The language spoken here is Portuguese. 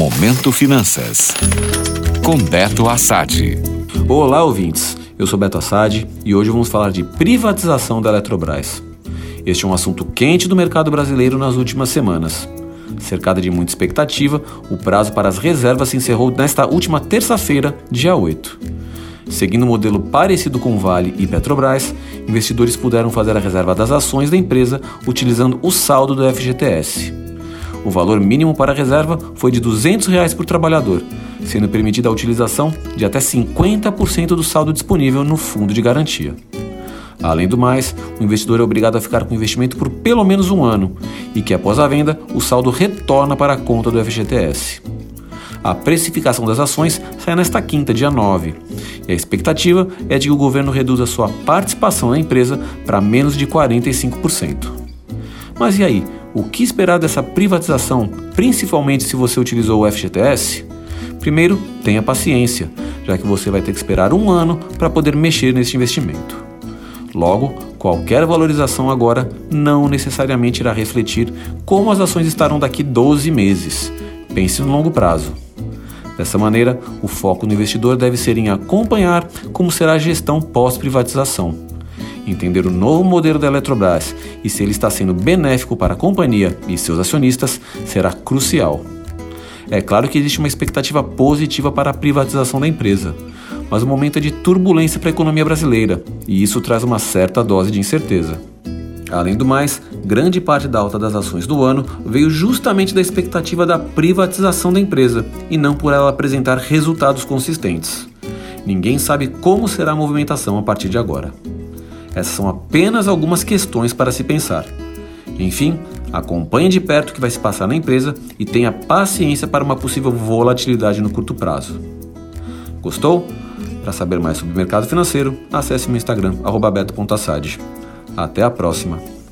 Momento Finanças. Com Beto Assad. Olá, ouvintes. Eu sou Beto Assad e hoje vamos falar de privatização da Eletrobras. Este é um assunto quente do mercado brasileiro nas últimas semanas. Cercada de muita expectativa, o prazo para as reservas se encerrou nesta última terça-feira, dia 8. Seguindo um modelo parecido com Vale e Petrobras, investidores puderam fazer a reserva das ações da empresa utilizando o saldo do FGTS. O valor mínimo para a reserva foi de 200 reais por trabalhador, sendo permitida a utilização de até 50% do saldo disponível no fundo de garantia. Além do mais, o investidor é obrigado a ficar com o investimento por pelo menos um ano e que, após a venda, o saldo retorna para a conta do FGTS. A precificação das ações sai nesta quinta, dia 9, e a expectativa é de que o governo reduza sua participação na empresa para menos de 45%. Mas e aí? O que esperar dessa privatização, principalmente se você utilizou o FGTS? Primeiro, tenha paciência, já que você vai ter que esperar um ano para poder mexer neste investimento. Logo, qualquer valorização agora não necessariamente irá refletir como as ações estarão daqui 12 meses. Pense no longo prazo. Dessa maneira, o foco do investidor deve ser em acompanhar como será a gestão pós-privatização entender o novo modelo da Eletrobras e se ele está sendo benéfico para a companhia e seus acionistas será crucial. É claro que existe uma expectativa positiva para a privatização da empresa, mas o momento é de turbulência para a economia brasileira e isso traz uma certa dose de incerteza. Além do mais, grande parte da alta das ações do ano veio justamente da expectativa da privatização da empresa e não por ela apresentar resultados consistentes. Ninguém sabe como será a movimentação a partir de agora. Essas são apenas algumas questões para se pensar. Enfim, acompanhe de perto o que vai se passar na empresa e tenha paciência para uma possível volatilidade no curto prazo. Gostou? Para saber mais sobre o mercado financeiro, acesse meu Instagram, beto.assad. Até a próxima!